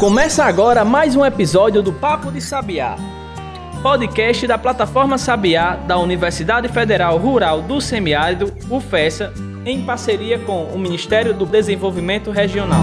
Começa agora mais um episódio do Papo de Sabiá, podcast da plataforma Sabiá da Universidade Federal Rural do Semiárido, UFESA, em parceria com o Ministério do Desenvolvimento Regional.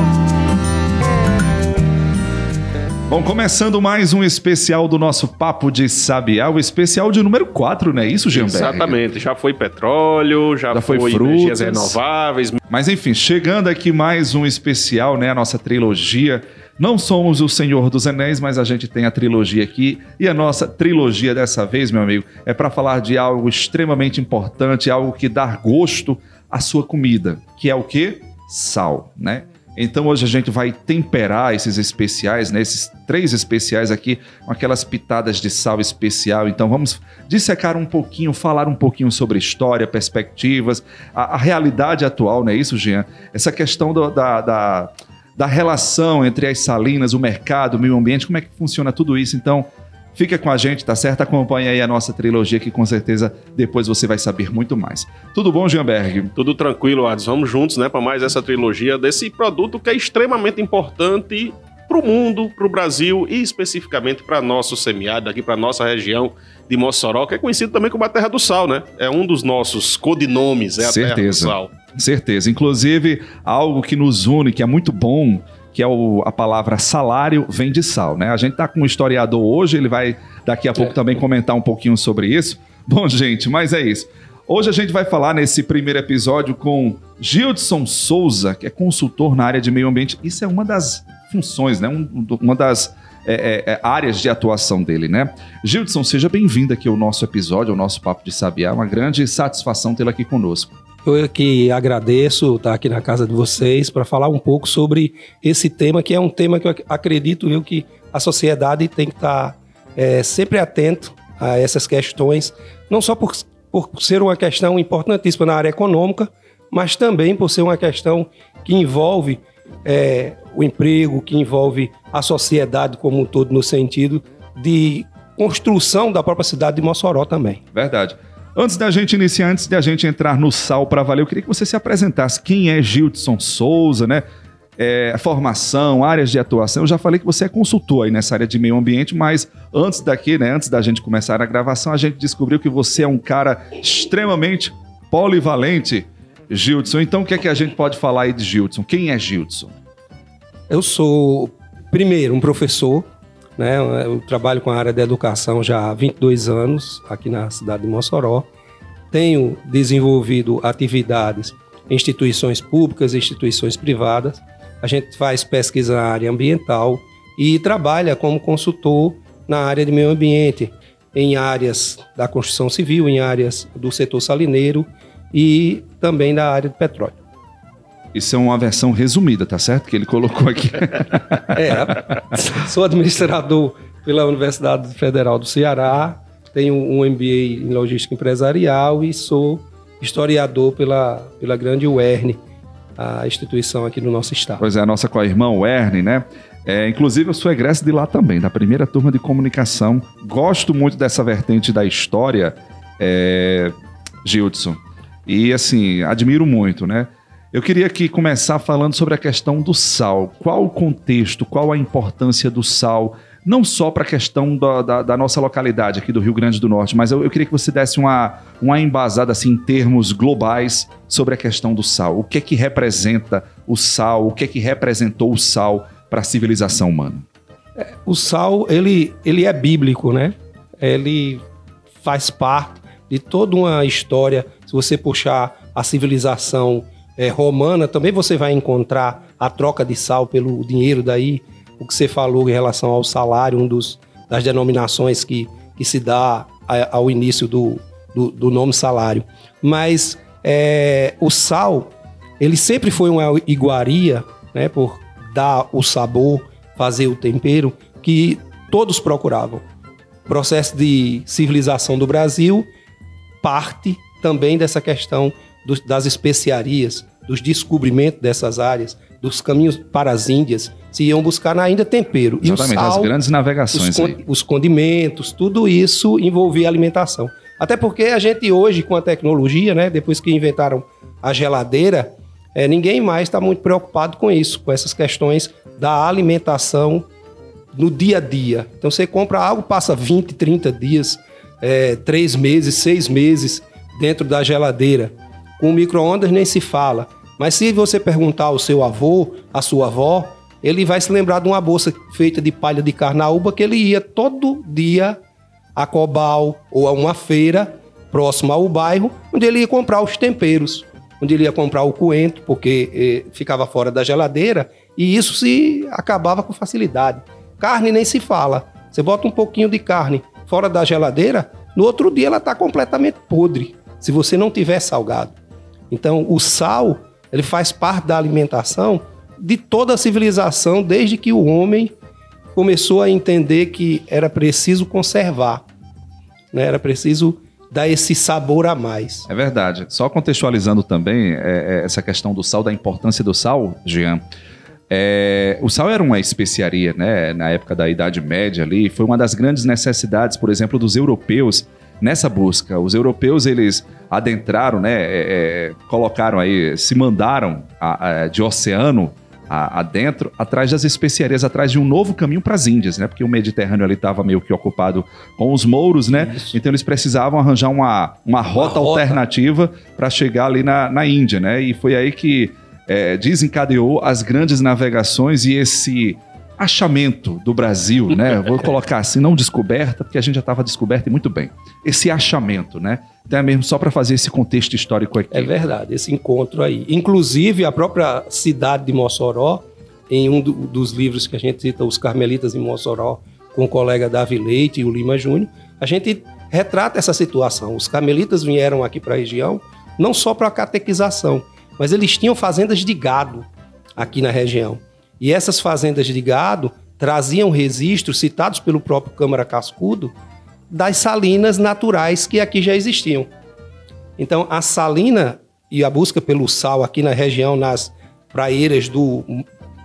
Bom, começando mais um especial do nosso Papo de Sabiá, o especial de número 4, não é isso, Gianberg? Exatamente, já foi petróleo, já, Já foi foi, frutas. energias renováveis, Mas enfim, chegando aqui mais um especial, né? A nossa trilogia. Não somos o Senhor dos Anéis, mas a gente tem a trilogia aqui. E a nossa trilogia dessa vez, meu amigo, é para falar de algo extremamente importante, algo que dá gosto à sua comida, que é o quê? Sal, né? Então hoje a gente vai temperar esses especiais, né? Esses três especiais aqui com aquelas pitadas de sal especial. Então vamos dissecar um pouquinho, falar um pouquinho sobre história, perspectivas, a, a realidade atual, não é isso, Jean? Essa questão do- da, da, da relação entre as salinas, o mercado, o meio ambiente, como é que funciona tudo isso? Então, fica com a gente, tá certo? Acompanha aí a nossa trilogia que com certeza depois você vai saber muito mais. Tudo bom, Jeanberg? tudo tranquilo, Ades. Vamos juntos, né, para mais essa trilogia desse produto que é extremamente importante para o mundo, para o Brasil e especificamente para nosso semiárido, aqui para nossa região de Mossoró, que é conhecido também como a Terra do Sal, né? É um dos nossos codinomes, é a Terra do Certeza. Sal. Certeza. Inclusive, algo que nos une, que é muito bom, que é o- a palavra salário vem de sal, né? A gente tá com um historiador hoje, ele vai daqui a pouco também comentar um pouquinho sobre isso. Bom, gente, mas é isso. Hoje a gente vai falar nesse primeiro episódio com Gildson Souza, que é consultor na área de meio ambiente. Isso é uma das funções, né? Um- uma das é, é, é, áreas de atuação dele, né? Gildson, seja bem-vindo aqui ao nosso episódio, ao nosso Papo de Sabiá. Uma grande satisfação tê-lo aqui conosco. Eu que agradeço estar aqui na casa de vocês para falar um pouco sobre esse tema, que é um tema que eu ac- acredito eu que a sociedade tem que estar é, sempre atento a essas questões, não só por, por ser uma questão importantíssima na área econômica, mas também por ser uma questão que envolve é, o emprego, que envolve a sociedade como um todo, no sentido de construção da própria cidade de Mossoró também. Verdade. Antes da gente iniciar, antes da gente entrar no sal para valer, eu queria que você se apresentasse. Quem é Gildson Souza, né? É, formação, áreas de atuação. Eu já falei que você é consultor aí nessa área de meio ambiente, mas antes daqui, né, antes da gente começar a gravação, a gente descobriu que você é um cara extremamente polivalente, Gildson. Então, o que é que a gente pode falar aí de Gildson? Quem é Gildson? Eu sou, primeiro, um professor, né? Eu trabalho com a área da educação já há 22 anos aqui na cidade de Mossoró. Tenho desenvolvido atividades em instituições públicas e instituições privadas. A gente faz pesquisa na área ambiental e trabalha como consultor na área de meio ambiente, em áreas da construção civil, em áreas do setor salineiro e também da área de petróleo. Isso é uma versão resumida, tá certo? Que ele colocou aqui. É, sou administrador pela Universidade Federal do Ceará, tenho um MBA em Logística Empresarial e sou historiador pela, pela grande UERN, a instituição aqui do nosso estado. Pois é, a nossa co-irmã, o Ernie, né? É, inclusive, eu sou egresso de lá também, da primeira turma de comunicação. Gosto muito dessa vertente da história, é, Gildson. E, assim, admiro muito, né? Eu queria aqui começar falando sobre a questão do sal. Qual o contexto, qual a importância do sal, não só para a questão da, da- da nossa localidade aqui do Rio Grande do Norte, mas eu, eu queria que você desse uma, uma embasada assim, em termos globais sobre a questão do sal. O que é que representa o sal, o que é que representou o sal para a civilização humana? O sal, ele, ele é bíblico, né? Ele faz parte de toda uma história. Se você puxar a civilização eh, romana, também você vai encontrar a troca de sal pelo dinheiro daí. O que você falou em relação ao salário, um dos das denominações que, que se dá a- ao início do, do, do nome salário. Mas eh, o sal, ele sempre foi uma iguaria, né? Por dar o sabor, fazer o tempero que todos procuravam. O processo de civilização do Brasil parte também dessa questão dos- das especiarias, dos descobrimentos dessas áreas, dos caminhos para as Índias, se iam buscar na Índia tempero. E o Exatamente, as sal, grandes os, navegações aí. os condimentos, tudo isso envolvia alimentação. Até porque a gente hoje, com a tecnologia, né, depois que inventaram a geladeira, é, ninguém mais está muito preocupado com isso, com essas questões da alimentação no dia a dia. Então você compra algo, passa 20, 30 dias, é, 3 meses, 6 meses dentro da geladeira. Com micro-ondas nem se fala. Mas se você perguntar ao seu avô, à sua avó, ele vai se lembrar de uma bolsa feita de palha de carnaúba que ele ia todo dia a Cobal ou a uma feira próxima ao bairro, onde ele ia comprar os temperos, onde ele ia comprar o coentro, porque eh, ficava fora da geladeira, e isso se acabava com facilidade. Carne nem se fala. Você bota um pouquinho de carne fora da geladeira, no outro dia ela está completamente podre, se você não tiver salgado. Então, o sal, ele faz parte da alimentação de toda a civilização, desde que o homem começou a entender que era preciso conservar, né? era preciso dar esse sabor a mais. É verdade. Só contextualizando também é, é, essa questão do sal, da importância do sal, Jean. É, o sal era uma especiaria, né? Na época da Idade Média ali, foi uma das grandes necessidades, por exemplo, dos europeus nessa busca. Os europeus eles adentraram, né? É, é colocaram aí, se mandaram a, a, de oceano adentro, atrás das especiarias, atrás de um novo caminho para as Índias, né? Porque o Mediterrâneo ali estava meio que ocupado com os mouros, né? Isso. Então eles precisavam arranjar uma, uma rota, uma alternativa para chegar ali na, na Índia, né? E foi aí que é, desencadeou as grandes navegações e esse achamento do Brasil, né? Vou colocar assim, não descoberta, porque a gente já estava descoberta e muito bem. Esse achamento, né? Então é mesmo só para fazer esse contexto histórico aqui. É verdade, esse encontro aí. Inclusive, a própria cidade de Mossoró, em um do, dos livros que a gente cita, Os Carmelitas em Mossoró, com o colega Davi Leite e o Lima Júnior, a gente retrata essa situação. Os carmelitas vieram aqui para a região não só para a catequização, mas eles tinham fazendas de gado aqui na região. E essas fazendas de gado traziam registros citados pelo próprio Câmara Cascudo das salinas naturais que aqui já existiam. Então, a salina e a busca pelo sal aqui na região, nas praeiras do,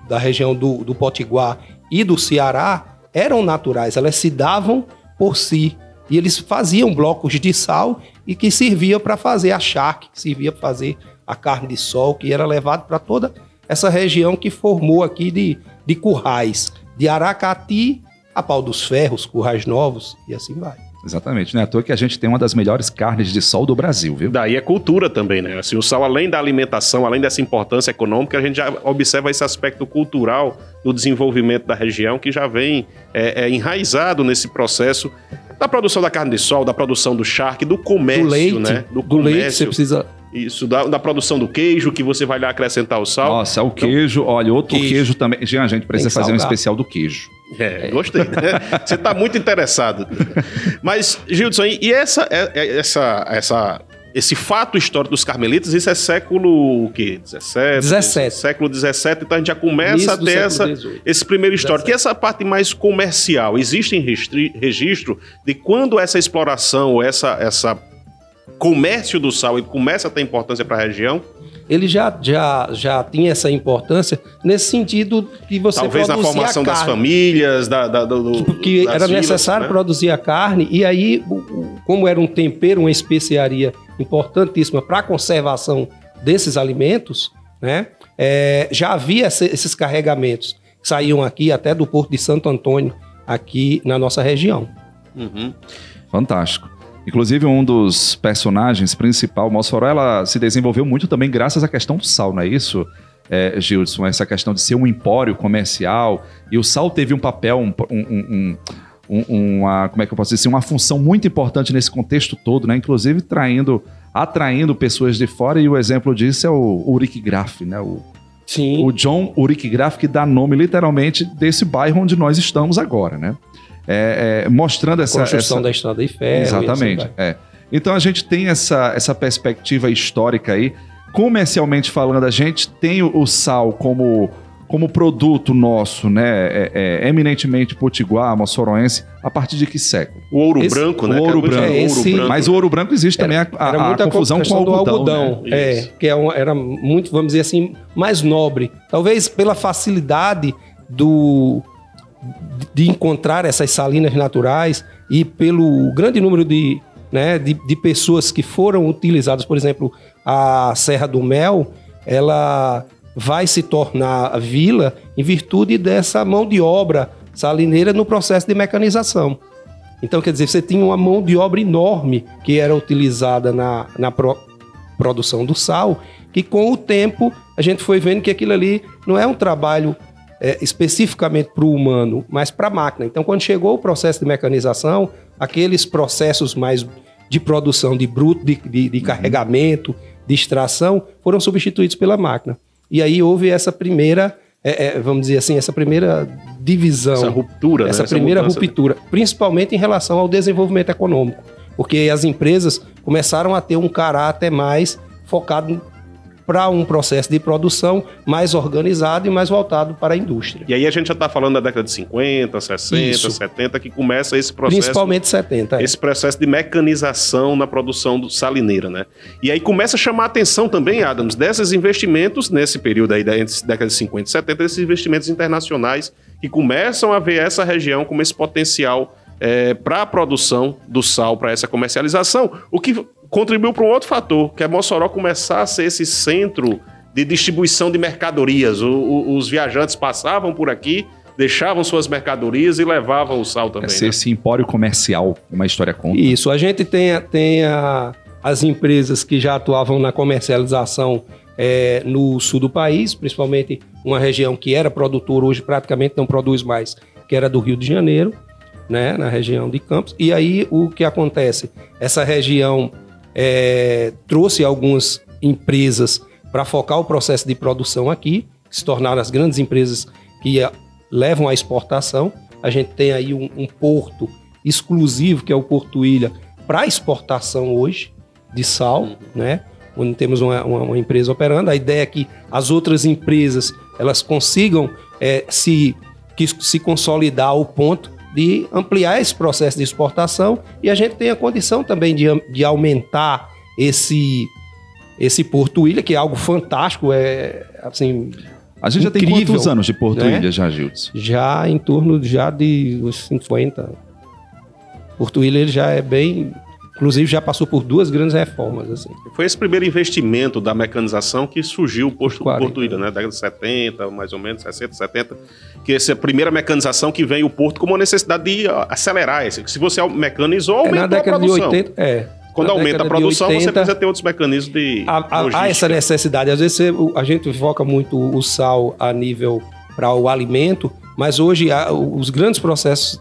da região do, do Potiguar e do Ceará, eram naturais, elas se davam por si. E eles faziam blocos de sal e que servia para fazer a charque, que servia para fazer a carne de sol, que era levado para toda essa região que formou aqui de, de currais, de Aracati a Pau dos Ferros, Currais Novos e assim vai. Exatamente, né? À toa que a gente tem uma das melhores carnes de sol do Brasil, viu? Daí é cultura também, né? Assim, o sal, além da alimentação, além dessa importância econômica, a gente já observa esse aspecto cultural do desenvolvimento da região que já vem é, é, enraizado nesse processo da produção da carne de sol, da produção do charque, do comércio, do leite, né? Do, do comércio. leite, você precisa isso, da, da, produção do queijo, que você vai lá acrescentar o sal. Nossa, o então, queijo, olha, outro queijo, queijo também. Jean, a gente precisa fazer um especial do queijo. É, gostei. Né? Você está muito interessado. Mas, Gildson, e essa, é, é, essa, essa, esse fato histórico dos carmelitas, isso é século o quê? 17? 17. Século 17, então a gente já começa a ter essa, esse primeiro histórico. 17. E essa parte mais comercial, existe registro de quando essa exploração, essa, essa comércio do sal ele começa a ter importância para a região? Ele já, já, já tinha essa importância nesse sentido que você Talvez na formação das famílias, da, da, do, que era vilas, necessário né? produzir a carne e aí, como era um tempero, uma especiaria importantíssima para a conservação desses alimentos, né? É, já havia esses carregamentos que saíam aqui até do Porto de Santo Antônio, aqui na nossa região. Uhum. Fantástico. Inclusive, um dos personagens principal, Mossoró, ela se desenvolveu muito também graças à questão do sal, não é isso, é, Gildson? Essa questão de ser um empório comercial. E o sal teve um papel, um, um, um, uma, como é que eu posso dizer, uma função muito importante nesse contexto todo, né? Inclusive traindo, atraindo pessoas de fora. E o exemplo disso é o Uric Graf, né? O, Sim. o John Uric Graf, que dá nome literalmente desse bairro onde nós estamos agora, né? É, é, mostrando essa. Construção essa... da estrada de ferro. Exatamente. Assim é. Então a gente tem essa, essa perspectiva histórica aí. Comercialmente falando, a gente tem o, sal como, como produto nosso, né? É, é, eminentemente potiguar, moçoroense, a partir de que século? O ouro esse, branco, né? O ouro branco. É, esse... ouro branco. Mas o ouro branco existe também a, a, era a confusão com o algodão. algodão né? É, que é um, era muito, vamos dizer assim, mais nobre. Talvez pela facilidade do de encontrar essas salinas naturais e pelo grande número de, né, de, de, pessoas que foram utilizadas, por exemplo, a Serra do Mel, ela vai se tornar vila em virtude dessa mão de obra salineira no processo de mecanização. Então, quer dizer, você tinha uma mão de obra enorme que era utilizada na, na pro, produção do sal, que com o tempo a gente foi vendo que aquilo ali não é um trabalho é, especificamente para o humano, mas para a máquina. Então, quando chegou o processo de mecanização, aqueles processos mais de produção de bruto, de, de, de carregamento, de extração, foram substituídos pela máquina. E aí houve essa primeira é, é, vamos dizer assim, essa primeira divisão. Essa ruptura, Essa né? primeira essa ruptura, principalmente em relação ao desenvolvimento econômico. Porque as empresas começaram a ter um caráter mais focado para um processo de produção mais organizado e mais voltado para a indústria. E aí a gente já está falando da década de 50, 60, Isso. 70, que começa esse processo. Principalmente 70. é. Esse processo de mecanização na produção do salineira, né? E aí começa a chamar a atenção também, Adams, desses investimentos, nesse período aí da entre década de 50 e 70, esses investimentos internacionais que começam a ver essa região como esse potencial para a produção do sal, para essa comercialização, o que contribuiu para um outro fator, que é Mossoró começar a ser esse centro de distribuição de mercadorias. O- o- os viajantes passavam por aqui, deixavam suas mercadorias e levavam o sal também. Esse, né? esse empório comercial, uma história conta. Isso, a gente tem, tem a- as empresas que já atuavam na comercialização é, no sul do país, principalmente uma região que era produtora, hoje praticamente não produz mais, que era do Rio de Janeiro, né, na região de Campos. E aí o que acontece? Essa região é, trouxe algumas empresas para focar o processo de produção aqui, que se tornaram as grandes empresas que a- levam à exportação. A gente tem aí um, um porto exclusivo, que é o Porto Ilha, para exportação hoje de sal, né? Onde temos uma, uma- uma empresa operando. A ideia é que as outras empresas elas consigam é, se, que se consolidar ao ponto de ampliar esse processo de exportação e a gente tem a condição também de, de aumentar esse esse Porto Ilha, que é algo fantástico, é assim, A gente já tem Incrível, quantos anos de Porto né? Ilha, já, Gildes? já em torno já de uns 50. Porto Ilha ele já é bem, inclusive já passou por duas grandes reformas assim. Foi esse primeiro investimento da mecanização que surgiu o posto do 40. Porto Ilha, né? Década de 70, mais ou menos, 60, 70. Que essa é a primeira mecanização que vem o Porto como uma necessidade de ó, acelerar. esse. Se você mecanizou, É, aumentou na a década de produção. 80, é. Quando Na aumenta a de produção, você 80, precisa ter outros mecanismos de há, essa necessidade. Às vezes você- a gente foca muito o sal a nível para o alimento, mas hoje os grandes processos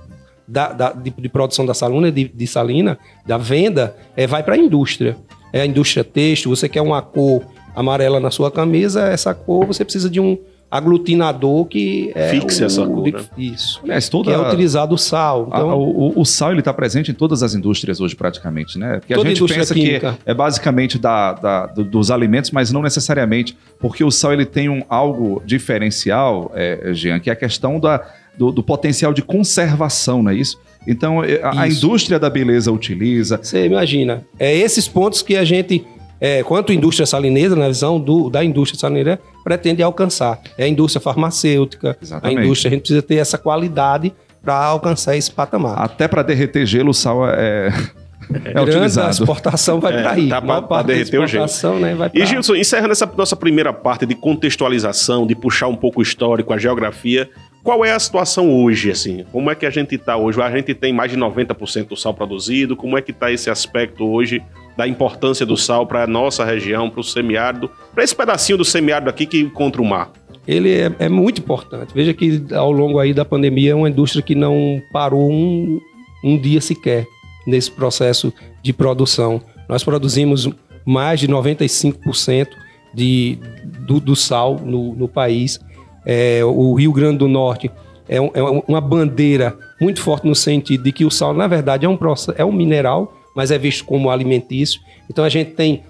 da- da- de, de produção da salina, de, de salina, da venda, é, vai para a indústria. É a indústria têxtil, você quer uma cor amarela na sua camisa, essa cor você precisa de um aglutinador que é Fixe o- essa cor, de- né? Isso. Aliás, Que toda... é utilizado o sal. a- Então, o, o- o sal ele está presente em todas as indústrias hoje, praticamente, né? Porque a gente pensa química. que é basicamente da, da- do- dos alimentos, mas não necessariamente, porque o sal ele tem um algo diferencial, é, Jean, que é a questão da, do, do potencial de conservação, não é isso? Então, é, a, a Isso. indústria da beleza utiliza. Você imagina, é esses pontos que a gente, é, quanto indústria salineira, na visão do, da indústria salineira, pretende alcançar. É a indústria farmacêutica, Exatamente. a indústria, a gente precisa ter essa qualidade para alcançar esse patamar. Até para derreter gelo, o sal é, é Grande, a utilizado. exportação vai É, para aí. tá A pra parte da derreter o gelo. né, vai E Gilson, encerrando essa nossa primeira parte de contextualização, de puxar um pouco o histórico, a geografia, qual é a situação hoje, assim? Como é que a gente está hoje? A gente tem mais de 90% do sal produzido, como é que está esse aspecto hoje da importância do sal para a nossa região, para o semiárido, para esse pedacinho do semiárido aqui que encontra o mar? ele é, é muito importante. Veja que ao longo aí da pandemia é uma indústria que não parou um, um dia sequer nesse processo de produção. Nós produzimos mais de 95% de, do, do sal no, no país. É, o Rio Grande do Norte é, um- é uma bandeira muito forte no sentido de que o sal, na verdade, é um, é um mineral, mas é visto como alimentício. Então a gente tem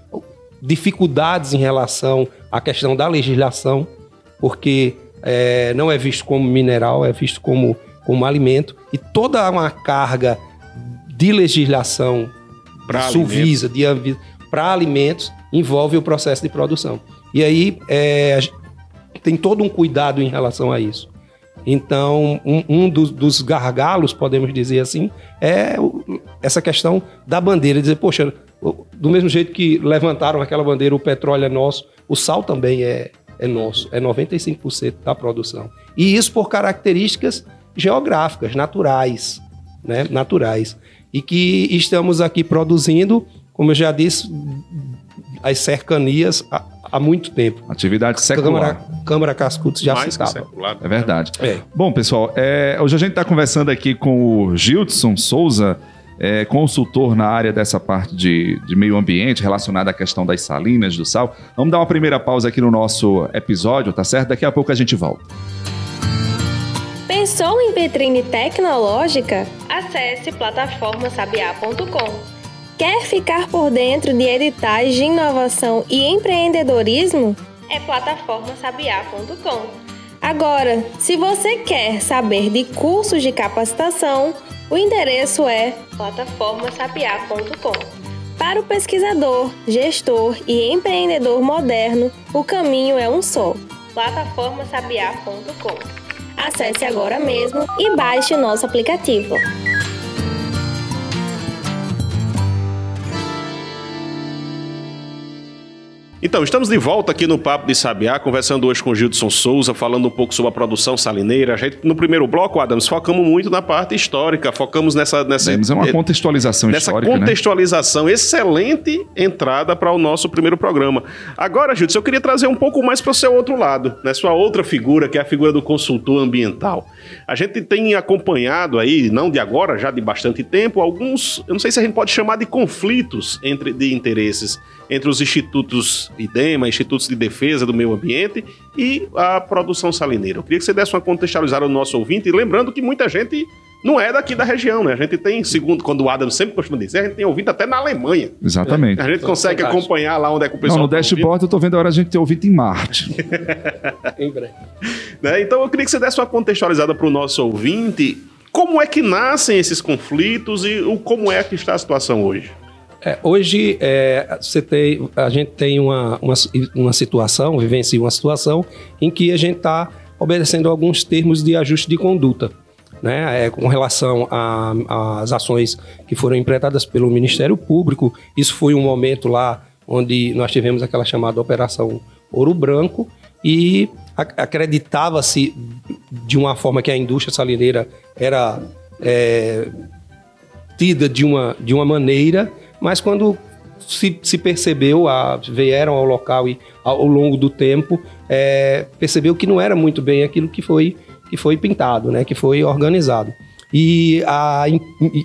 dificuldades em relação à questão da legislação, porque é, não é visto como mineral, é visto como, como alimento. E toda uma carga de legislação Pra de Suvisa, de para alimentos, envolve o processo de produção. E aí é, tem todo um cuidado em relação a isso. Então, um, um dos, dos gargalos, podemos dizer assim, é essa questão da bandeira. Dizer, poxa, do mesmo jeito que levantaram aquela bandeira, o petróleo é nosso, o sal também é, é nosso, é 95% da produção. E isso por características geográficas, naturais, né? Naturais. E que estamos aqui produzindo, como eu já disse, as cercanias há, muito tempo. Atividade secular. Câmara, Câmara Cascudos já Mais citava. secular. É verdade. É. Bom, pessoal, é, hoje a gente está conversando aqui com o Gildson Souza, é, consultor na área dessa parte de, de meio ambiente relacionada à questão das salinas, do sal. Vamos dar uma primeira pausa aqui no nosso episódio, tá certo? Daqui a pouco a gente volta. Pensou em vitrine tecnológica? Acesse plataformasabiá.com. Quer ficar por dentro de editais de inovação e empreendedorismo? É plataformasabiá.com. Agora, se você quer saber de cursos de capacitação, o endereço é plataformasabiá.com. Para o pesquisador, gestor e empreendedor moderno, o caminho é um só: plataformasabiá.com. Acesse agora mesmo e baixe o nosso aplicativo. Então, estamos de volta aqui no Papo de Sabiá, conversando hoje com o Gilson Souza, falando um pouco sobre a produção salineira. A gente, no primeiro bloco, Adams, focamos muito na parte histórica, focamos nessa... nessa Demos uma contextualização nessa histórica, né? contextualização, excelente entrada para o nosso primeiro programa. Agora, Gilson, eu queria trazer um pouco mais para o seu outro lado, né? Sua outra figura, que é a figura do consultor ambiental. A gente tem acompanhado aí, não de agora, já de bastante tempo, alguns, eu não sei se a gente pode chamar de conflitos entre, de interesses entre os institutos IDEMA, institutos de defesa do meio ambiente e a produção salineira. Eu queria que você desse uma contextualizada no nosso ouvinte, e lembrando que muita gente não é daqui da região, né? A gente tem, segundo quando o Adam sempre costuma dizer, a gente tem ouvinte até na Alemanha. Exatamente. A gente consegue fantástico. acompanhar lá onde é que o Não, pessoal no tá dashboard eu tô vendo a hora de a gente ter ouvido em Marte. Em breve. né? Então eu queria que você desse uma contextualizada para o nosso ouvinte. Como é que nascem esses conflitos e o, como é que está a situação hoje? É, hoje é, você tem, a gente tem uma, uma, uma situação, vivencia uma situação em que a gente está obedecendo alguns termos de ajuste de conduta. Né, é, com relação às ações que foram empreitadas pelo Ministério Público, isso foi um momento lá onde nós tivemos aquela chamada Operação Ouro Branco e ac- acreditava-se de uma forma que a indústria salineira era é, tida de uma, de uma maneira, mas quando se, se percebeu, a, vieram ao local e ao longo do tempo, é, percebeu que não era muito bem aquilo que foi, que foi pintado, né, que foi organizado. E, a,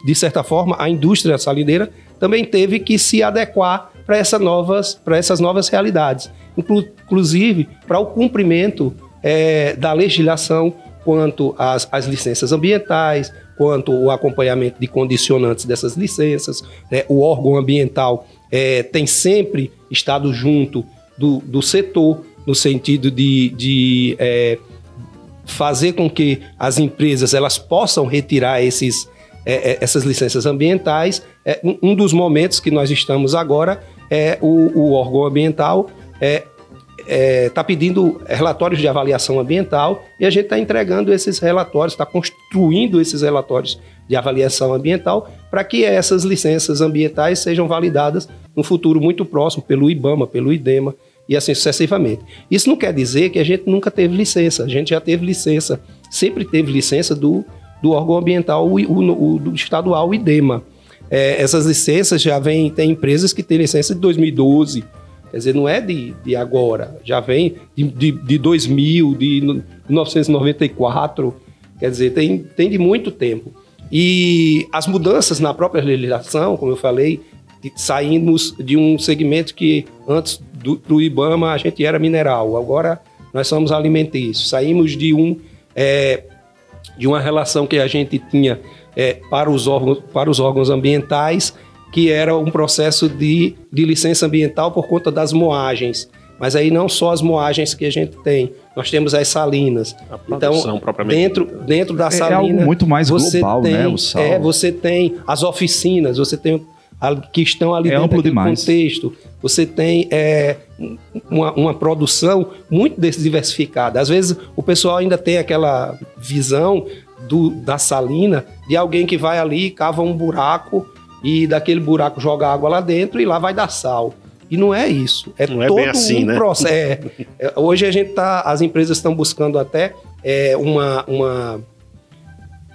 de certa forma, a indústria salineira também teve que se adequar para essa novas, para essas novas realidades, Inclu- inclusive para o cumprimento é, da legislação quanto às, às licenças ambientais, quanto o acompanhamento de condicionantes dessas licenças. né? O órgão ambiental é, tem sempre estado junto do, do setor, no sentido de, de é, fazer com que as empresas elas possam retirar esses, é, é, essas licenças ambientais. É, um, um dos momentos que nós estamos agora é o, o órgão ambiental é, está pedindo relatórios de avaliação ambiental e a gente está entregando esses relatórios, está construindo esses relatórios de avaliação ambiental para que essas licenças ambientais sejam validadas no futuro muito próximo pelo IBAMA, pelo IDEMA e assim sucessivamente. Isso não quer dizer que a gente nunca teve licença, a gente já teve licença, sempre teve licença do, do órgão ambiental, o, o- o- do estadual, IDEMA. É, essas licenças já vêm, tem empresas que têm licença de 2012, Quer dizer, não é de, de agora, já vem de, de, de 2000, de no- 1994, quer dizer, tem, tem de muito tempo. E as mudanças na própria legislação, como eu falei, saímos de um segmento que antes do, do IBAMA a gente era mineral, agora nós somos alimentícios. Saímos de um é, de uma relação que a gente tinha é, para, os órgãos, para os órgãos ambientais, que era um processo de, de licença ambiental por conta das moagens. Mas aí não só as moagens que a gente tem, nós temos as salinas. A produção propriamente dentro, dita. dentro da É salina... algo muito mais você global, tem, né, o sal. É, você tem as oficinas, você tem a- que estão ali É dentro demais. contexto. Você tem é, uma, uma produção muito diversificada. Às vezes o pessoal ainda tem aquela visão do, da salina de alguém que vai ali, cava um buraco e daquele buraco joga água lá dentro e lá vai dar sal. E não é isso. É Não é todo bem assim, um né? processo. É, é, hoje a gente tá, as empresas estão buscando até é, uma, uma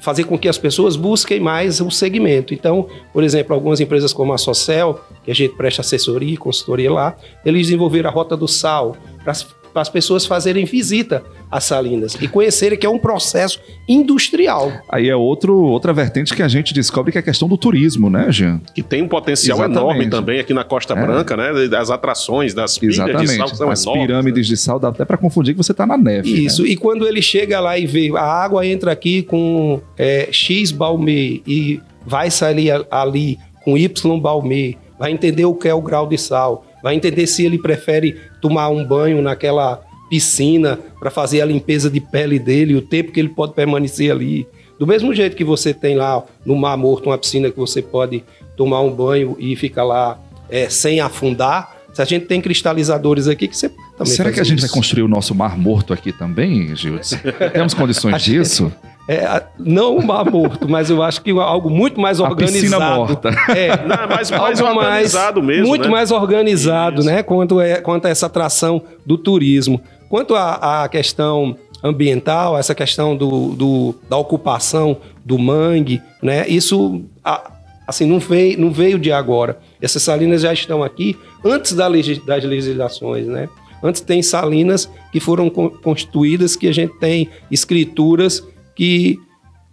fazer com que as pessoas busquem mais o segmento. Então, por exemplo, algumas empresas como a Socel, que a gente presta assessoria e consultoria lá, eles desenvolveram a Rota do Sal para as pessoas fazerem visita às salinas e conhecerem que é um processo industrial. Aí é outro, outra vertente que a gente descobre que é a questão do turismo, né, Jean? Que tem um potencial Exatamente. enorme também aqui na Costa É. Branca, né? Das atrações, das pilhas de sal que são As enormes, pirâmides de sal dá até para confundir que você está na neve. Isso, né? e quando ele chega lá e vê, a água entra aqui com é, X balmê e vai sair a- ali com Y balmê, vai entender o que é o grau de sal, vai entender se ele prefere tomar um banho naquela piscina para fazer a limpeza de pele dele, o tempo que ele pode permanecer ali. Do mesmo jeito que você tem lá no Mar Morto uma piscina que você pode tomar um banho e ficar lá é, sem afundar, se a gente tem cristalizadores aqui que você também Será que a gente isso. vai construir o nosso mar morto aqui também, Gildes? Temos condições disso? É, a- não o mar morto, mas eu acho que algo muito mais A organizado. piscina morta. É, Não, mais, mais algo organizado mesmo, Muito né? mais organizado, Isso. né? Quanto, é, quanto a essa atração do turismo. Quanto à questão ambiental, essa questão do, do- da ocupação do mangue, né? Isso a- assim não veio, não veio de agora. Essas salinas já estão aqui antes da legis- das legislações, né? Antes tem salinas que foram con- constituídas que a gente tem escrituras que,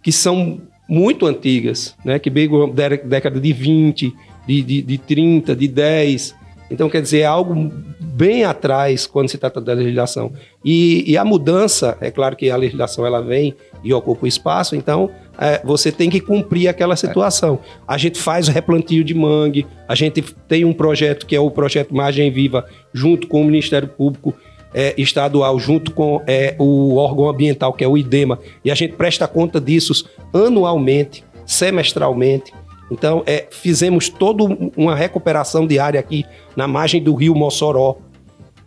que são muito antigas, né? Que da década de 20, de, de, de 30, de 10. Então, quer dizer, é algo bem atrás quando se trata da legislação. E, e a mudança, é claro que a legislação ela vem e ocupa o espaço, então é, você tem que cumprir aquela situação. A gente faz o replantio de mangue, a gente tem um projeto que é o projeto Margem Viva, junto com o Ministério Público é, Estadual, junto com é, o órgão ambiental, que é o IDEMA, e a gente presta conta disso anualmente, semestralmente. Então, é, fizemos toda uma recuperação diária aqui na margem do rio Mossoró,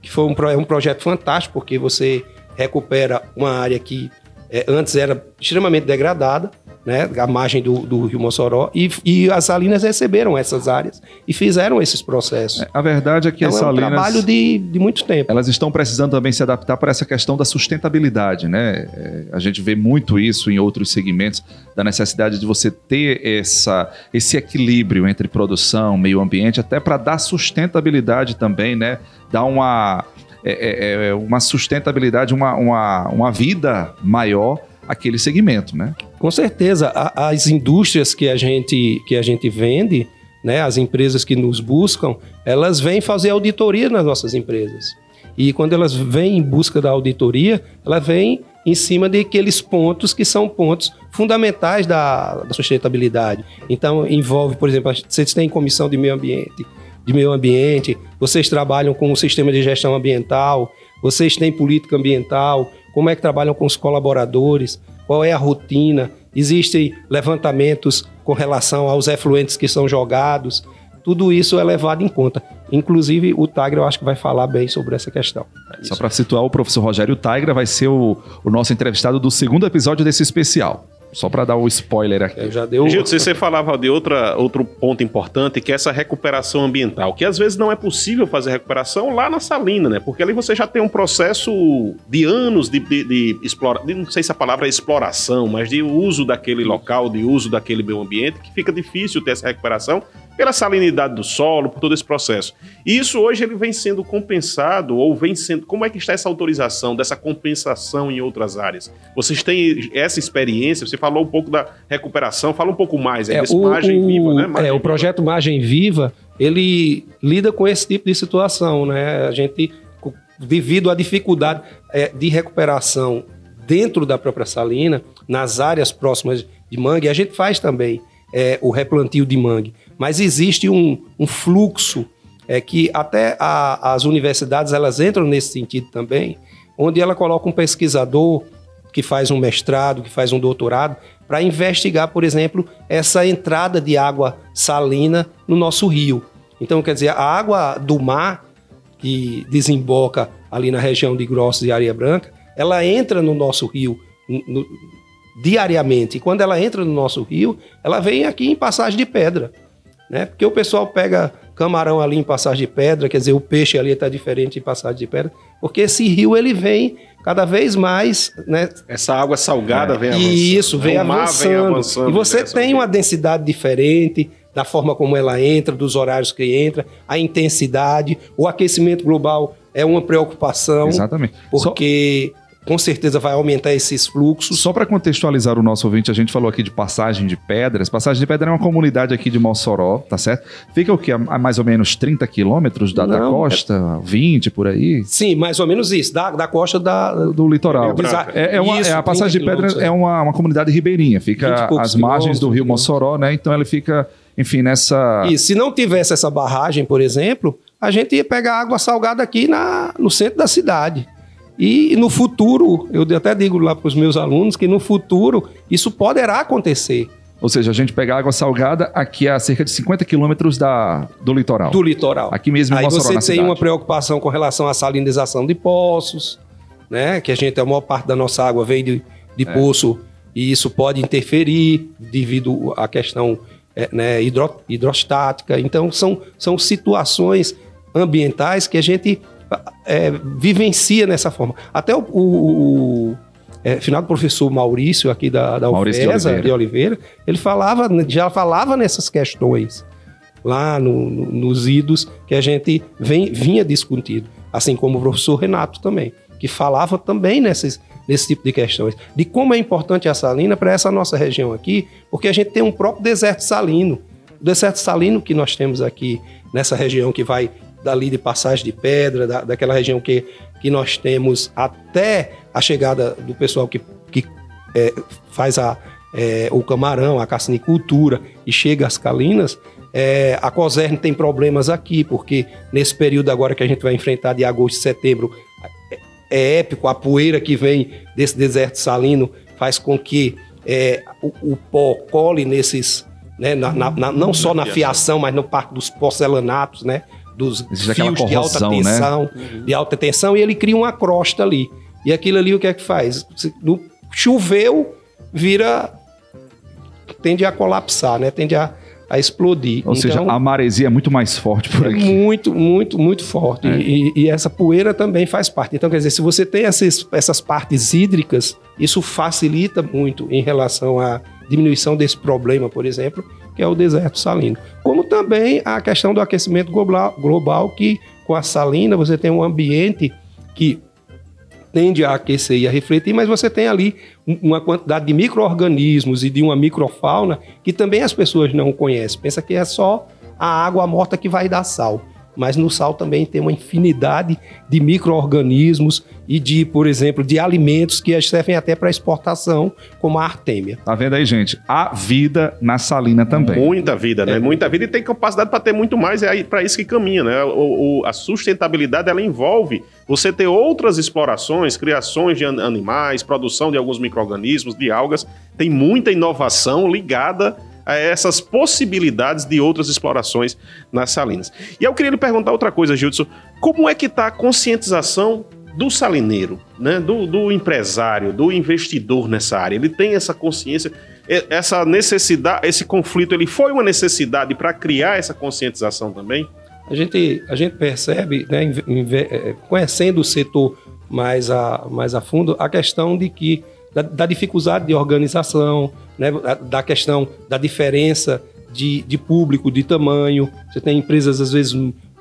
que foi um, é um projeto fantástico, porque você recupera uma área que é, antes era extremamente degradada, né, a margem do, do rio Mossoró, e, e as salinas receberam essas áreas e fizeram esses processos. A verdade é que então, as é um salinas... trabalho de, de muito tempo. elas estão precisando também se adaptar para essa questão da sustentabilidade, né? É, a gente vê muito isso em outros segmentos, da necessidade de você ter essa, esse equilíbrio entre produção, meio ambiente, até para dar sustentabilidade também, né? Dar uma, é, é, é, uma sustentabilidade, uma, uma, uma vida maior àquele segmento, né? Com certeza, a- as indústrias que a gente, que a gente vende, né, as empresas que nos buscam, elas vêm fazer auditoria nas nossas empresas. E quando elas vêm em busca da auditoria, ela vem em cima de aqueles pontos que são pontos fundamentais da, da sustentabilidade. Então, envolve, por exemplo, vocês têm comissão de meio ambiente, de meio ambiente, vocês trabalham com o sistema de gestão ambiental, vocês têm política ambiental, como é que trabalham com os colaboradores, qual é a rotina, existem levantamentos com relação aos efluentes que são jogados, tudo isso é levado em conta. Inclusive, o Tagre eu acho que vai falar bem sobre essa questão. Só para situar, o professor Rogério Taigra vai ser o, o nosso entrevistado do segundo episódio desse especial. Só para dar o spoiler aqui. Eu já deu. Gildo, você você falava de outra, outro ponto importante, que é essa recuperação ambiental, que às vezes não é possível fazer recuperação lá na salina, né? Porque ali você já tem um processo de anos de, de, de explorar, de- não sei se a palavra é exploração, mas de uso daquele local, de uso daquele meio ambiente, que fica difícil ter essa recuperação pela salinidade do solo, por todo esse processo. E isso hoje ele vem sendo compensado, ou vem sendo. Como é que está essa autorização dessa compensação em outras áreas? Vocês têm essa experiência? Você falou um pouco da recuperação, fala um pouco mais, é, É, desse o, margem o- viva, né? é, Margem o viva. projeto Margem Viva, ele lida com esse tipo de situação, né? A gente, devido à dificuldade é, de recuperação dentro da própria salina, nas áreas próximas de mangue, a gente faz também é, o replantio de mangue. Mas existe um, um fluxo é, que até a- as universidades elas entram nesse sentido também, onde ela coloca um pesquisador que faz um mestrado, que faz um doutorado, para investigar, por exemplo, essa entrada de água salina no nosso rio. Então, quer dizer, a água do mar, que desemboca ali na região de Grossos e Areia Branca, ela entra no nosso rio no- diariamente. E quando ela entra no nosso rio, ela vem aqui em passagem de pedra. Né? Porque o pessoal pega camarão ali em Passagem de Pedra, quer dizer, o peixe ali está diferente em Passagem de Pedra, porque esse rio ele vem cada vez mais, né? Essa água salgada é. vem avançando. Isso, vem, mar avançando. vem avançando. E você tem vez. uma densidade diferente da forma como ela entra, dos horários que entra, a intensidade, o aquecimento global é uma preocupação, Exatamente. Só- porque com certeza vai aumentar esses fluxos. Só para contextualizar o nosso ouvinte, a gente falou aqui de Passagem de Pedras. Passagem de Pedra é uma comunidade aqui de Mossoró, tá certo? Fica o quê? A mais ou menos 30 quilômetros da, da Não, costa? 20 por aí? Sim, mais ou menos isso, da, da costa da, Do litoral. Exa- É, é uma- Isso, é a Passagem de 30 Pedra quilômetros, é uma, uma comunidade ribeirinha, 20 fica às margens do rio quilômetros, Mossoró, né? Então ela fica, enfim, nessa. E se não tivesse essa barragem, por exemplo, a gente ia pegar água salgada aqui na, no centro da cidade. E no futuro, eu até digo lá para os meus alunos que no futuro isso poderá acontecer Ou seja, a gente pega água salgada aqui a cerca de 50 quilômetros do litoral. do litoral. Aqui mesmo em Aí Mossoró, você tem cidade. uma preocupação com relação à salinização de poços, né? Que a gente, a maior parte da nossa água vem de, de É. poço e isso pode interferir devido à questão é, né, hidro- hidrostática. Então, são, são situações ambientais que a gente é, vivencia nessa forma. Até o, o, o é, finado professor Maurício, aqui da, da Maurício de UFESA, Oliveira. de Oliveira, ele falava, já falava nessas questões lá no- no- nos idos que a gente vem, vinha discutindo, assim como o professor Renato também, que falava também nesses, nesse tipo de questões, de como é importante a salina para essa nossa região aqui, porque a gente tem um próprio deserto salino. O deserto salino que nós temos aqui nessa região que vai dali de Passagem de Pedra, da, daquela região que, que nós temos até a chegada do pessoal que, que é, faz a, é, o camarão, a carcinicultura e chega às calinas, é, a Coserne tem problemas aqui, porque nesse período agora que a gente vai enfrentar de agosto e setembro, é, é épico, a poeira que vem desse deserto salino faz com que é, o, o pó cole nesses, né, na- na- na- não só na fiação, mas no parte dos porcelanatos, né, dos Existe fios de alta né? tensão, de alta tensão, e ele cria uma crosta ali. E aquilo ali o que é que faz? No- choveu, vira tende a colapsar, né? Tende a, a explodir. Ou seja, Então, a maresia é muito mais forte por é aqui. muito, muito, muito forte. É. E, e essa poeira também faz parte. Então, quer dizer, se você tem essas, essas partes hídricas, isso facilita muito em relação à diminuição desse problema, por exemplo, que é o deserto salino. Como também a questão do aquecimento global, que com a salina você tem um ambiente que tende a aquecer e a refletir, mas você tem ali um- uma quantidade de micro-organismos e de uma microfauna que também as pessoas não conhecem. Pensa que é só a água morta que vai dar sal. Mas no sal também tem uma infinidade de micro-organismos e de, por exemplo, de alimentos que servem até para exportação, como a artêmia. Tá vendo aí, gente? Há vida na salina também. Muita vida, né? Muita vida e tem capacidade para ter muito mais, é aí para isso que caminha, né? O, o- a sustentabilidade ela envolve você ter outras explorações, criações de an- animais, produção de alguns micro-organismos, de algas. Tem muita inovação ligada a essas possibilidades de outras explorações nas salinas. E eu queria lhe perguntar outra coisa, Gilson. Como é que está a conscientização do salineiro, né? do, do empresário, do investidor nessa área? Ele tem essa consciência, essa necessidade, esse conflito, ele foi uma necessidade para criar essa conscientização também? A gente, a gente percebe, né, eh, conhecendo o setor mais a, mais a fundo, a questão de que da, da dificuldade de organização, né, da- questão da diferença de, de público, de tamanho. Você tem empresas, às vezes,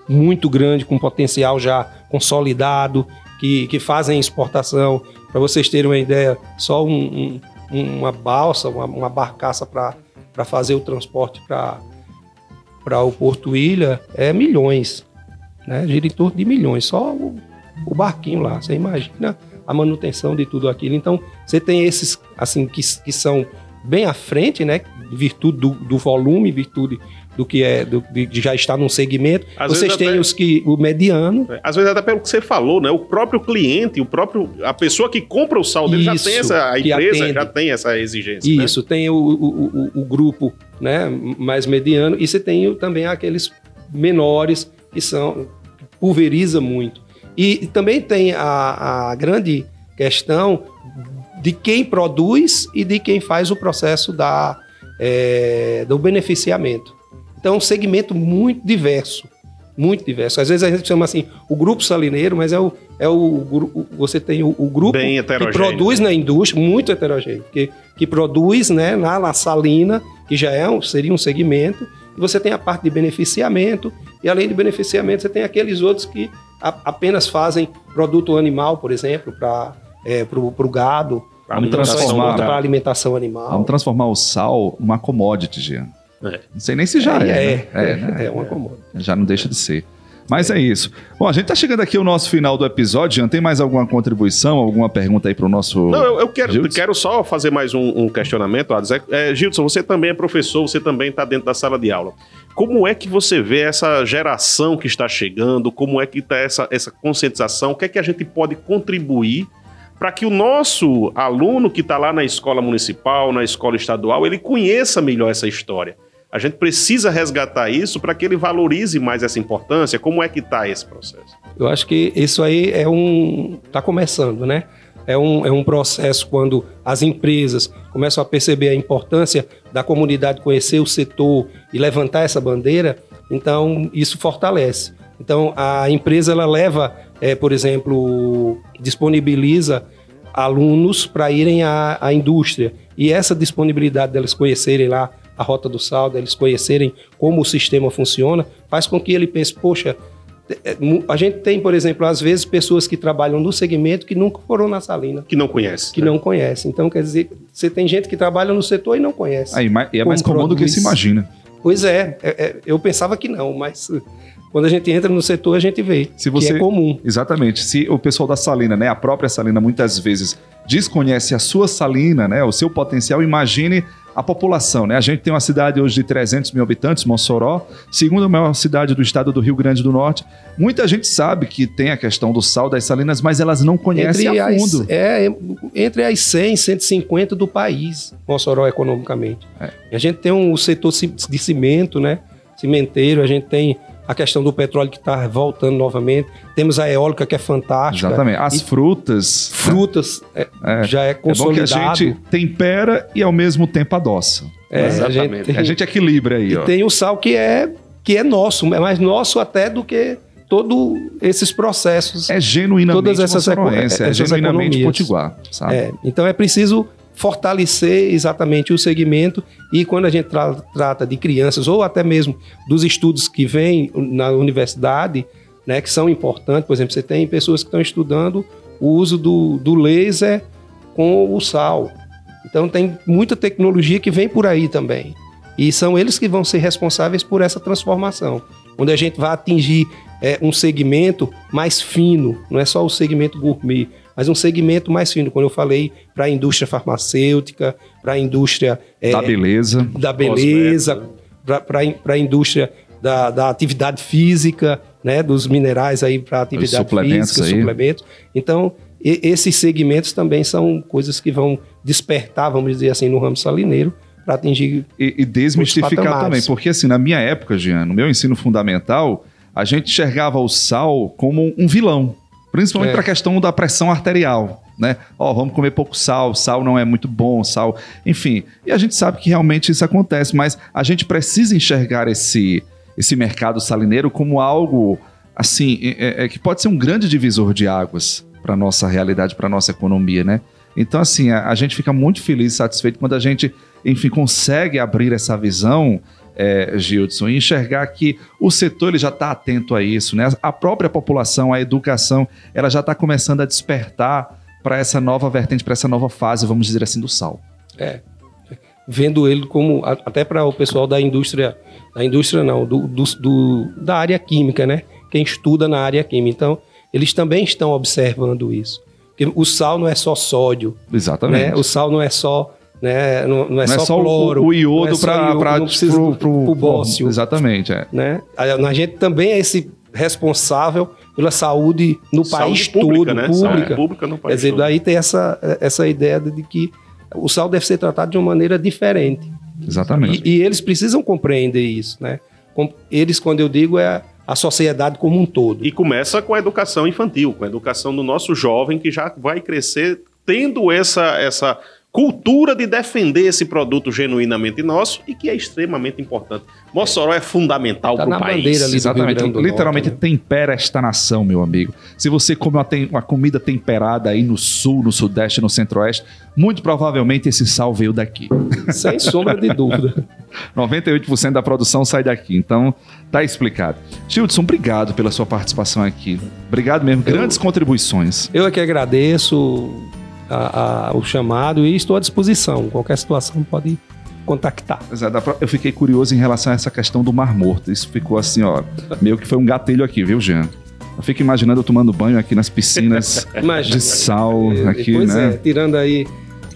muito grandes, com potencial já consolidado, que, que fazem exportação. Para vocês terem uma ideia, só um- um- uma balsa, uma, uma barcaça para fazer o transporte para para o Porto Ilha é milhões, né? Gira em torno de milhões, só o, o barquinho lá. Você imagina a manutenção de tudo aquilo. Então, você tem esses, assim, que, que são bem à frente, né? Virtude do, do volume, virtude do que é, do, de já estar num segmento. Às Vocês têm até- os que, o mediano, Às vezes até pelo que você falou, né? O próprio cliente, o próprio a pessoa que compra o sal dele já tem essa a empresa atende. já tem essa exigência. né? Isso, tem o, o, o- o grupo né, mais mediano e você tem também aqueles menores que são pulveriza muito. E também tem a, a grande questão de quem produz e de quem faz o processo da, é, do beneficiamento. Então, é um segmento muito diverso. Muito diverso. Às vezes a gente chama assim o grupo salineiro, mas é o, é o você tem o, o grupo que produz na indústria, muito heterogêneo, que, que produz né, na, na salina, que já é um, seria um segmento, você tem a parte de beneficiamento, e além de beneficiamento, você tem aqueles outros que a- apenas fazem produto animal, por exemplo, para é, o gado, transformar. para gado. alimentação animal. Vamos transformar o sal numa commodity, Jean. É. Não sei nem se já é. é, né? é, né? é uma commodity. Já não deixa de ser. Mas é isso. Bom, a gente tá chegando aqui ao nosso final do episódio. Jean, tem mais alguma contribuição, alguma pergunta aí pro nosso. Não, eu, eu quero, quero só fazer mais um, um questionamento, Ades. É, é, Gilson, você também é professor, você também está dentro da sala de aula. Como é que você vê essa geração que está chegando? Como é que está essa, essa conscientização? O que é que a gente pode contribuir para que o nosso aluno que está lá na escola municipal, na escola estadual, ele conheça melhor essa história? A gente precisa resgatar isso para que ele valorize mais essa importância. Como é que está esse processo? Eu acho que isso aí é um. Está começando, né? É um, é um processo quando as empresas começam a perceber a importância da comunidade conhecer o setor e levantar essa bandeira, então isso fortalece. Então a empresa ela leva, eh, por exemplo, disponibiliza alunos para irem à, à indústria e essa disponibilidade deles conhecerem lá a rota do sal, deles conhecerem como o sistema funciona, faz com que ele pense, poxa, é, a gente tem, por exemplo, às vezes pessoas que trabalham no segmento que nunca foram na salina, Que não conhece. que não conhecem. Então, quer dizer, você tem gente que trabalha no setor e não conhece. Aí, e é mais comum do que se imagina. Pois é, é, é, eu pensava que não, mas quando a gente entra no setor, a gente vê Se você- que é comum. Exatamente. Se o pessoal da salina, né, a própria salina, muitas vezes desconhece a sua salina, né, o seu potencial, imagine a população, né? A gente tem uma cidade hoje de 300 mil habitantes, Mossoró, segunda maior cidade do estado do Rio Grande do Norte. Muita gente sabe que tem a questão do sal das salinas, mas elas não conhecem a as, fundo. é, entre as 100 e 150 do país, Mossoró economicamente. É. A gente tem um setor ci- de cimento, né? Cimenteiro, a gente tem a questão do petróleo que está voltando novamente. Temos a eólica que é fantástica. Exatamente. As E frutas. frutas é, É. já é É bom que a consolidado. gente tempera e ao mesmo tempo adoça. É, a Exatamente. gente tem, A gente equilibra aí, e ó. tem o sal que é que é nosso, é mais nosso até do que todos esses processos. É genuinamente Todas essas eco- é essas genuinamente economias. potiguar, sabe? É, então é preciso fortalecer exatamente o segmento e quando a gente tra- trata de crianças ou até mesmo dos estudos que vêm na universidade, né, que são importantes, por exemplo, você tem pessoas que estão estudando o uso do, do laser com o sal. Então tem muita tecnologia que vem por aí também. E são eles que vão ser responsáveis por essa transformação. Onde a gente vai atingir é, um segmento mais fino, não é só o segmento gourmet, mas um segmento mais fino. Quando eu falei para a indústria farmacêutica, para a indústria é, Da beleza. da beleza, para a indústria da, da atividade física, né, dos minerais aí para atividade suplementos física, aí. suplementos. Então, e- esses segmentos também são coisas que vão despertar, vamos dizer assim, no ramo salineiro para atingir E, e desmistificar também, porque assim, na minha época, Jean, no meu ensino fundamental, a gente enxergava o sal como um vilão, principalmente É. para a questão da pressão arterial, né? Ó, vamos comer pouco sal, sal não é muito bom, sal, enfim. E a gente sabe que realmente isso acontece, mas a gente precisa enxergar esse esse mercado salineiro como algo assim, é- é- que pode ser um grande divisor de águas para nossa realidade, para nossa economia, né? Então, assim, a, a gente fica muito feliz e satisfeito quando a gente, enfim, consegue abrir essa visão, é, Gildson, e enxergar que o setor ele já está atento a isso, né? A própria população, a educação, ela já está começando a despertar para essa nova vertente, para essa nova fase, vamos dizer assim, do sal. vendo ele como até para o pessoal da indústria, da indústria não, do, do- do- da área química, né? Quem estuda na área química. Então, eles também estão observando isso. Porque o sal não é só sódio, Exatamente. né? O sal não é só, né? Não, não é, não só, é só o- cloro, o, não iodo é para pro bócio, Exatamente, é. né? A, a gente também é esse responsável pela saúde no país Saúde pública, todo, né? pública. Saúde pública no Quer país dizer, todo. daí tem essa, essa ideia de que o sal deve ser tratado de uma maneira diferente. Exatamente. E, e eles precisam compreender isso, né? Eles, quando eu digo, é a sociedade como um todo. E começa com a educação infantil, com a educação do nosso jovem que já vai crescer tendo essa, essa cultura de defender esse produto genuinamente nosso e que é extremamente importante. Mossoró é fundamental Tá para na o país. bandeira ali do Rio Exatamente. Literalmente Norte, tempera esta nação, meu amigo. Se você come uma, tem- uma comida temperada aí no sul, no sudeste, no centro-oeste, muito provavelmente esse sal veio daqui. né? Sem sombra de dúvida. 98% da produção sai daqui. Então, tá explicado. Childson, obrigado pela sua participação aqui. Obrigado mesmo. Eu- Grandes contribuições. Eu é que agradeço a- a- o chamado e estou à disposição. Qualquer situação pode contactar. Eu fiquei curioso em relação a essa questão do Mar Morto. Isso ficou assim, ó. Meio que foi um gatilho aqui, viu, Jean? Eu fico imaginando eu tomando banho aqui nas piscinas de sal, aqui, pois né? é, tirando aí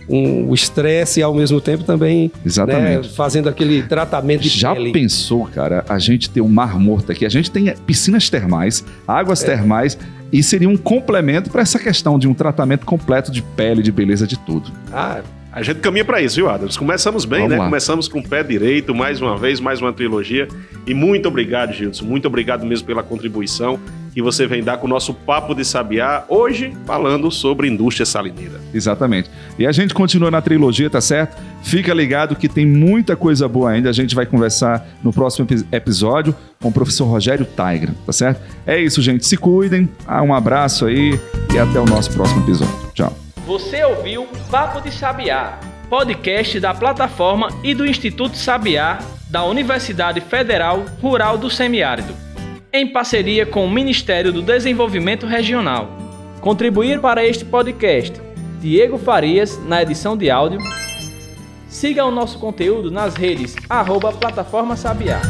um- o estresse e ao mesmo tempo também né, Exatamente. fazendo aquele tratamento de Já pele. pensou, cara, a gente ter um mar morto aqui? A gente tem piscinas termais, águas É. termais, e seria um complemento para essa questão de um tratamento completo de pele, de beleza, de tudo. Ah, A gente caminha para isso, viu, Adams? Começamos bem, Vamos né? lá. Começamos com o pé direito, mais uma vez, mais uma trilogia. E muito obrigado, Gilson. Muito obrigado mesmo pela contribuição que você vem dar com o nosso Papo de Sabiá, hoje falando sobre indústria salineira. Exatamente. E a gente continua na trilogia, tá certo? Fica ligado que tem muita coisa boa ainda. A gente vai conversar no próximo epi- episódio com o professor Rogério Taigra, tá certo? É isso, gente. Se cuidem. Ah, Um abraço aí e até o nosso próximo episódio. Tchau. Você ouviu Papo de Sabiá, podcast da plataforma e do Instituto Sabiá da Universidade Federal Rural do Semiárido, em parceria com o Ministério do Desenvolvimento Regional. Contribuir para este podcast, Diego Farias na edição de áudio. Siga o nosso conteúdo nas redes arroba Plataforma Sabiá.